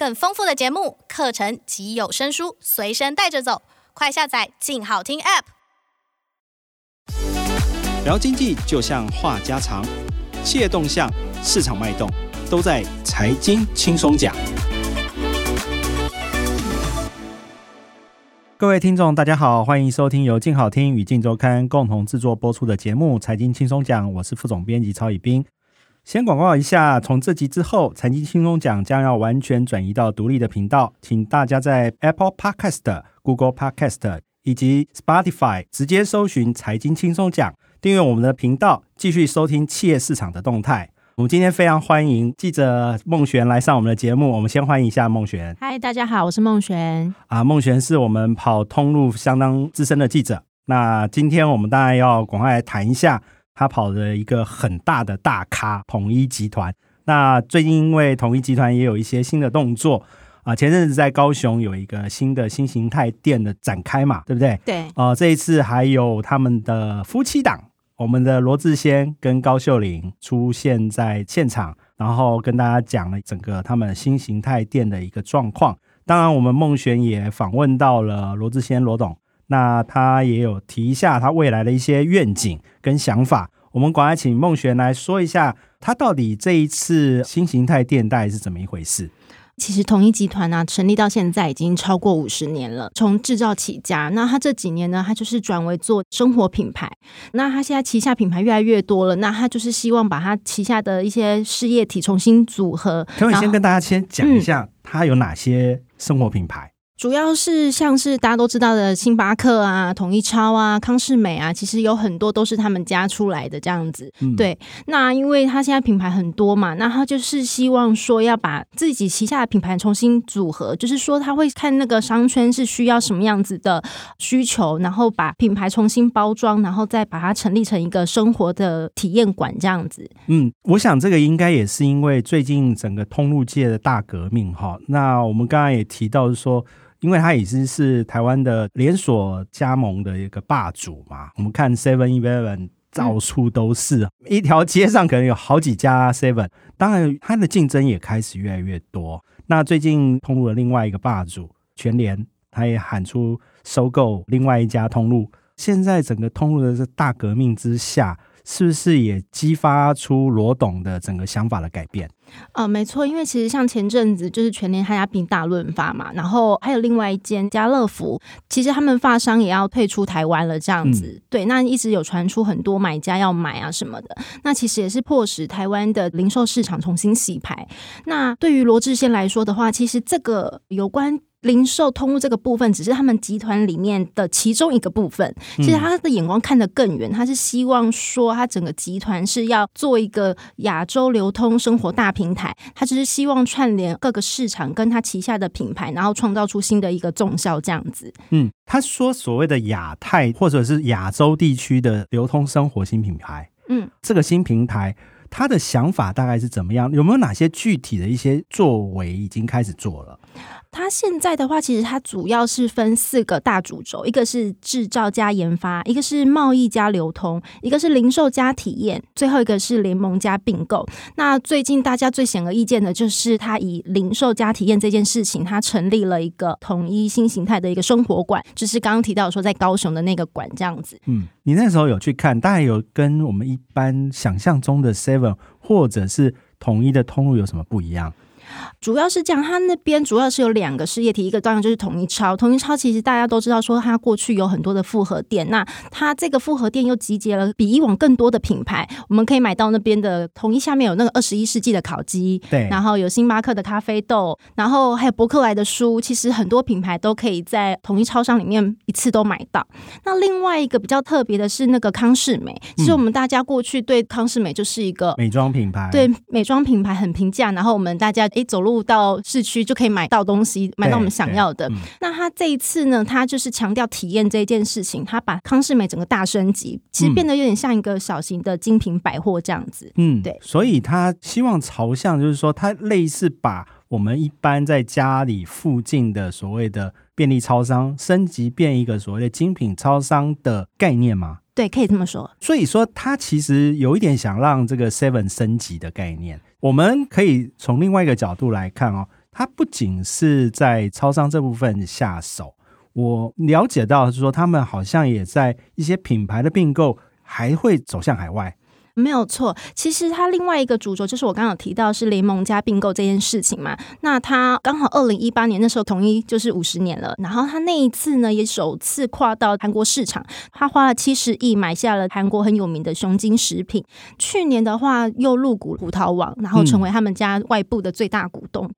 更丰富的节目、课程及有声书随身带着走，快下载“静好听 ”App。聊经济就像话家常，企业动向、市场脉动，都在财经轻松讲。各位听众，大家好，欢迎收听由静好听与静周刊共同制作播出的节目《财经轻松讲》，我是副总编辑曹以斌。先广告一下，从这集之后，财经轻松讲将要完全转移到独立的频道，请大家在 Apple Podcast、Google Podcast 以及 Spotify 直接搜寻“财经轻松讲”，订阅我们的频道，继续收听企业市场的动态。我们今天非常欢迎记者孟璇来上我们的节目，我们先欢迎一下孟璇。嗨，大家好，我是孟璇。啊，孟璇是我们跑通路相当资深的记者。那今天我们当然要赶快来谈一下。他跑了一个很大的大咖统一集团。那最近因为统一集团也有一些新的动作啊，前阵子在高雄有一个新的新形态店的展开嘛，对不对？对。啊，这一次还有他们的夫妻档，我们的罗志先跟高秀玲出现在现场，然后跟大家讲了整个他们新形态店的一个状况。当然，我们孟璇也访问到了罗志先罗董。那他也有提一下他未来的一些愿景跟想法，我们赶快请孟璇来说一下，他到底这一次新形态店代是怎么一回事？其实统一集团呢、啊，成立到现在已经超过五十年了，从制造起家。那他这几年呢，他就是转为做生活品牌。那他现在旗下品牌越来越多了，那他就是希望把他旗下的一些事业体重新组合。可以先跟大家先讲一下，他有哪些生活品牌？主要是像是大家都知道的星巴克啊、统一超啊、康世美啊，其实有很多都是他们家出来的这样子。嗯、对，那因为他现在品牌很多嘛，那他就是希望说要把自己旗下的品牌重新组合，就是说他会看那个商圈是需要什么样子的需求，然后把品牌重新包装，然后再把它成立成一个生活的体验馆这样子。嗯，我想这个应该也是因为最近整个通路界的大革命哈。那我们刚刚也提到是说。因为它已经是台湾的连锁加盟的一个霸主嘛，我们看 Seven Eleven 到处都是，嗯、一条街上可能有好几家 Seven，当然它的竞争也开始越来越多。那最近通路的另外一个霸主全联，他也喊出收购另外一家通路。现在整个通路的这大革命之下。是不是也激发出罗董的整个想法的改变？呃，没错，因为其实像前阵子就是全联他家并大润发嘛，然后还有另外一间家乐福，其实他们发商也要退出台湾了，这样子。嗯、对，那一直有传出很多买家要买啊什么的，那其实也是迫使台湾的零售市场重新洗牌。那对于罗志先来说的话，其实这个有关。零售通路这个部分只是他们集团里面的其中一个部分。其实他的眼光看得更远，他是希望说，他整个集团是要做一个亚洲流通生活大平台。他只是希望串联各个市场，跟他旗下的品牌，然后创造出新的一个纵效这样子。嗯，他说所谓的亚太或者是亚洲地区的流通生活新品牌，嗯，这个新平台他的想法大概是怎么样？有没有哪些具体的一些作为已经开始做了？它现在的话，其实它主要是分四个大主轴，一个是制造加研发，一个是贸易加流通，一个是零售加体验，最后一个是联盟加并购。那最近大家最显而易见的就是，它以零售加体验这件事情，它成立了一个统一新形态的一个生活馆，就是刚刚提到说在高雄的那个馆这样子。嗯，你那时候有去看，大概有跟我们一般想象中的 Seven 或者是统一的通路有什么不一样？主要是这样，他那边主要是有两个事业体，一个当然就是统一超。统一超其实大家都知道，说它过去有很多的复合店，那它这个复合店又集结了比以往更多的品牌，我们可以买到那边的统一下面有那个二十一世纪的烤鸡，对，然后有星巴克的咖啡豆，然后还有博客来的书，其实很多品牌都可以在统一超商里面一次都买到。那另外一个比较特别的是那个康是美，其实我们大家过去对康是美就是一个美妆品牌，对美妆品牌很平价，然后我们大家。一走路到市区就可以买到东西，买到我们想要的。嗯、那他这一次呢，他就是强调体验这一件事情，他把康世美整个大升级，其实变得有点像一个小型的精品百货这样子。嗯，对。所以他希望朝向就是说，他类似把我们一般在家里附近的所谓的便利超商升级变一个所谓的精品超商的概念吗？对，可以这么说。所以说，他其实有一点想让这个 Seven 升级的概念。我们可以从另外一个角度来看哦，他不仅是在超商这部分下手，我了解到是说他们好像也在一些品牌的并购，还会走向海外。没有错，其实它另外一个主轴就是我刚刚有提到是联盟加并购这件事情嘛。那它刚好二零一八年那时候统一就是五十年了，然后它那一次呢也首次跨到韩国市场，他花了七十亿买下了韩国很有名的雄金食品。去年的话又入股葡萄网，然后成为他们家外部的最大股东。嗯、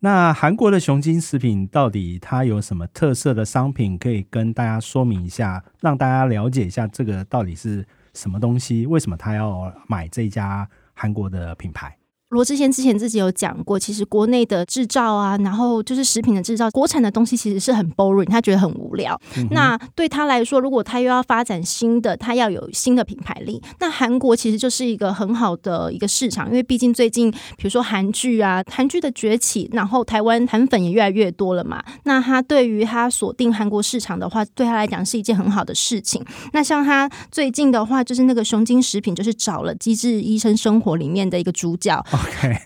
那韩国的雄金食品到底它有什么特色的商品可以跟大家说明一下，让大家了解一下这个到底是？什么东西？为什么他要买这家韩国的品牌？罗志贤之前自己有讲过，其实国内的制造啊，然后就是食品的制造，国产的东西其实是很 boring，他觉得很无聊。嗯、那对他来说，如果他又要发展新的，他要有新的品牌力，那韩国其实就是一个很好的一个市场，因为毕竟最近比如说韩剧啊，韩剧的崛起，然后台湾韩粉也越来越多了嘛。那他对于他锁定韩国市场的话，对他来讲是一件很好的事情。那像他最近的话，就是那个雄金食品，就是找了《机智医生生活》里面的一个主角。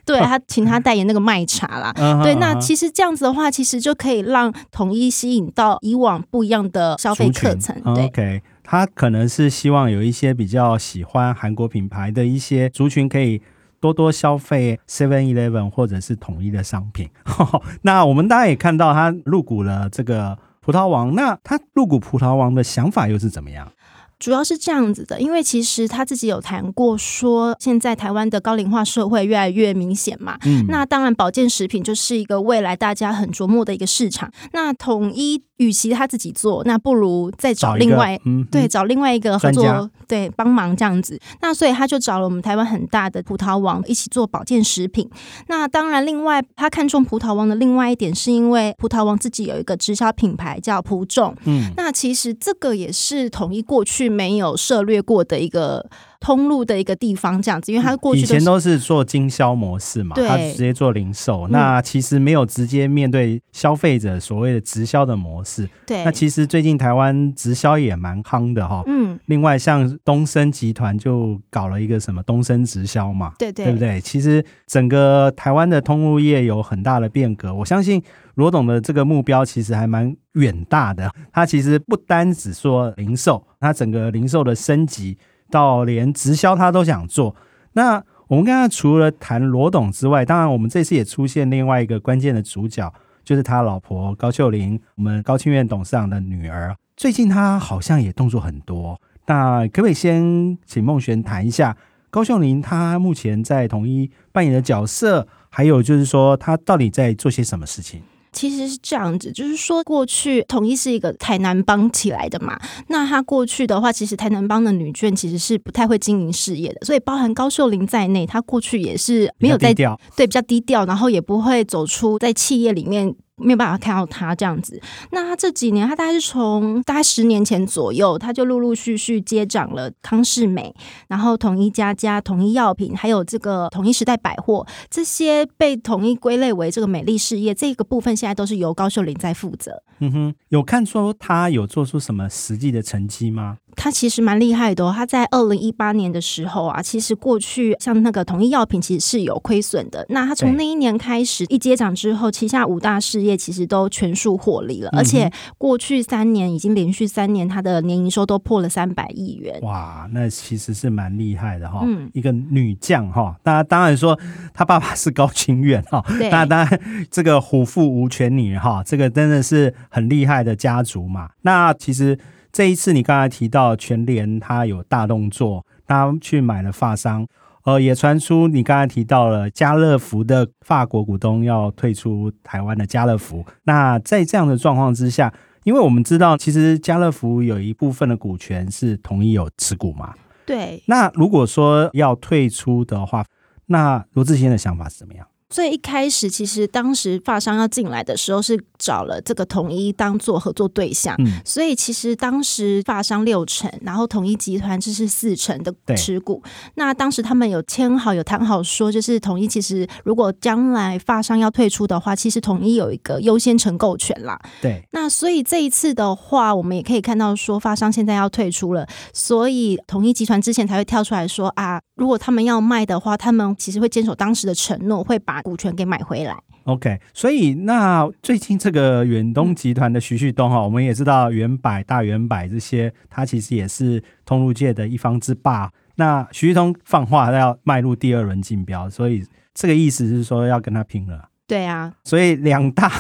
对，他请他代言那个麦茶啦，对，那其实这样子的话，其实就可以让统一吸引到以往不一样的消费课程。对，OK，他可能是希望有一些比较喜欢韩国品牌的一些族群，可以多多消费 Seven Eleven 或者是统一的商品。那我们大家也看到他入股了这个葡萄王，那他入股葡萄王的想法又是怎么样？主要是这样子的，因为其实他自己有谈过，说现在台湾的高龄化社会越来越明显嘛。嗯，那当然保健食品就是一个未来大家很琢磨的一个市场。那统一与其他自己做，那不如再找另外，嗯，对，找另外一个合作，对，帮忙这样子。那所以他就找了我们台湾很大的葡萄王一起做保健食品。那当然，另外他看中葡萄王的另外一点，是因为葡萄王自己有一个直销品牌叫葡众。嗯，那其实这个也是统一过去。没有涉略过的一个通路的一个地方，这样子，因为它过去以前都是做经销模式嘛，它直接做零售，那其实没有直接面对消费者所谓的直销的模式。对，那其实最近台湾直销也蛮夯的哈。嗯，另外像东升集团就搞了一个什么东升直销嘛，对对，对不对？其实整个台湾的通路业有很大的变革，我相信罗董的这个目标其实还蛮远大的。他其实不单只说零售，他整个零售的升级。到连直销他都想做，那我们刚刚除了谈罗董之外，当然我们这次也出现另外一个关键的主角，就是他老婆高秀玲，我们高清苑董事长的女儿。最近他好像也动作很多，那可不可以先请孟璇谈一下高秀玲她目前在统一扮演的角色，还有就是说她到底在做些什么事情？其实是这样子，就是说过去统一是一个台南帮起来的嘛。那他过去的话，其实台南帮的女眷其实是不太会经营事业的，所以包含高秀玲在内，她过去也是没有在低调，对，比较低调，然后也不会走出在企业里面。没有办法看到他这样子。那他这几年，他大概是从大概十年前左右，他就陆陆续续接掌了康世美，然后统一佳佳、统一药品，还有这个统一时代百货，这些被统一归类为这个美丽事业这个部分，现在都是由高秀玲在负责。嗯哼，有看说他有做出什么实际的成绩吗？他其实蛮厉害的哦，他在二零一八年的时候啊，其实过去像那个统一药品其实是有亏损的。那他从那一年开始一接掌之后，旗下五大事业其实都全数获利了，而且过去三年已经连续三年他的年营收都破了三百亿元。哇，那其实是蛮厉害的哈，嗯，一个女将哈。大家当然说她爸爸是高清远哈，那当然这个虎父无犬女哈，这个真的是很厉害的家族嘛。那其实。这一次你刚才提到全联，他有大动作，他去买了发商，呃，也传出你刚才提到了家乐福的法国股东要退出台湾的家乐福。那在这样的状况之下，因为我们知道，其实家乐福有一部分的股权是同意有持股嘛。对。那如果说要退出的话，那罗智贤的想法是怎么样？所以一开始，其实当时发商要进来的时候，是找了这个统一当做合作对象。嗯，所以其实当时发商六成，然后统一集团这是四成的持股。那当时他们有签好，有谈好说，就是统一其实如果将来发商要退出的话，其实统一有一个优先承购权啦。对。那所以这一次的话，我们也可以看到说，发商现在要退出了，所以统一集团之前才会跳出来说啊，如果他们要卖的话，他们其实会坚守当时的承诺，会把。把股权给买回来。OK，所以那最近这个远东集团的徐旭东哈，我们也知道远百、大远百这些，他其实也是通路界的一方之霸。那徐旭东放话他要迈入第二轮竞标，所以这个意思是说要跟他拼了。对啊，所以两大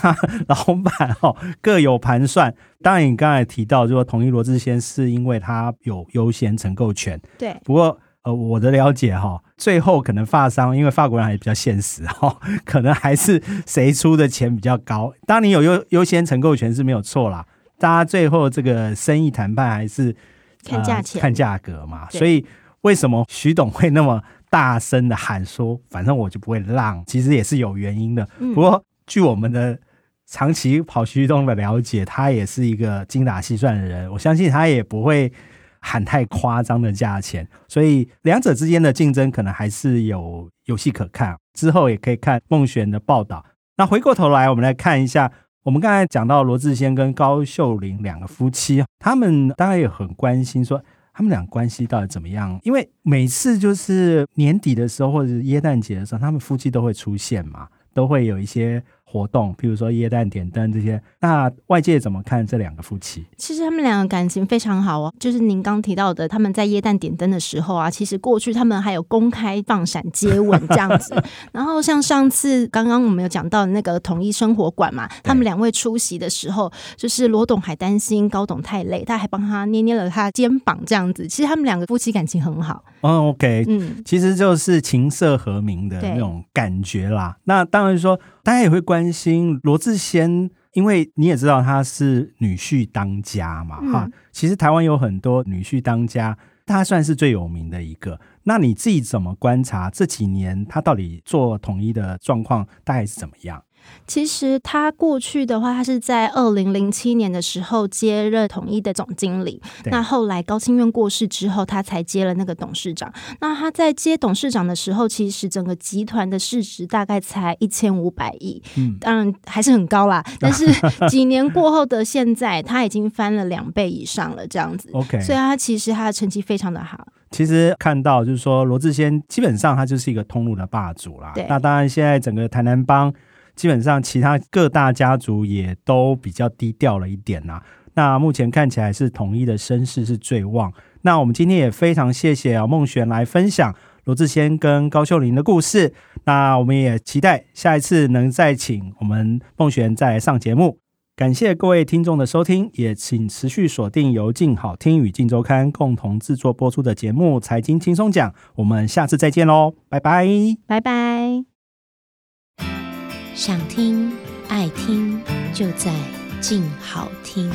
老板哈 各有盘算。当然，你刚才提到，就说统一罗志先是因为他有优先承购权。对，不过呃，我的了解哈，最后可能发商，因为法国人还是比较现实哈，可能还是谁出的钱比较高。当你有优优先承购权是没有错啦，大家最后这个生意谈判还是看价钱、呃、看价格嘛。所以为什么徐董会那么？大声的喊说：“反正我就不会让。”其实也是有原因的。不过，据我们的长期跑徐东的了解，他也是一个精打细算的人。我相信他也不会喊太夸张的价钱。所以，两者之间的竞争可能还是有有戏可看。之后也可以看孟璇的报道。那回过头来，我们来看一下，我们刚才讲到罗志先跟高秀玲两个夫妻，他们当然也很关心说。他们俩关系到底怎么样？因为每次就是年底的时候，或者是耶诞节的时候，他们夫妻都会出现嘛，都会有一些。活动，譬如说耶诞点灯这些，那外界怎么看这两个夫妻？其实他们两个感情非常好哦。就是您刚提到的，他们在耶诞点灯的时候啊，其实过去他们还有公开放闪接吻这样子。然后像上次刚刚我们有讲到的那个统一生活馆嘛，他们两位出席的时候，就是罗董还担心高董太累，他还帮他捏捏了他肩膀这样子。其实他们两个夫妻感情很好。嗯，OK，嗯，其实就是琴瑟和鸣的那种感觉啦。那当然说。大家也会关心罗志先，因为你也知道他是女婿当家嘛，哈、嗯。其实台湾有很多女婿当家，他算是最有名的一个。那你自己怎么观察这几年他到底做统一的状况大概是怎么样？其实他过去的话，他是在二零零七年的时候接任统一的总经理。那后来高清院过世之后，他才接了那个董事长。那他在接董事长的时候，其实整个集团的市值大概才一千五百亿，嗯，当然还是很高啦。但是几年过后的现在，他已经翻了两倍以上了，这样子。OK，所以他其实他的成绩非常的好。其实看到就是说，罗志先基本上他就是一个通路的霸主啦。那当然，现在整个台南帮。基本上，其他各大家族也都比较低调了一点呐、那目前看起来是统一的声势是最旺。那我们今天也非常谢谢啊孟璇来分享罗志先跟高秀玲的故事。那我们也期待下一次能再请我们孟璇再来上节目。感谢各位听众的收听，也请持续锁定由静好听与静周刊共同制作播出的节目《财经轻松讲》。我们下次再见喽，拜拜，拜拜。想听爱听，就在静好听。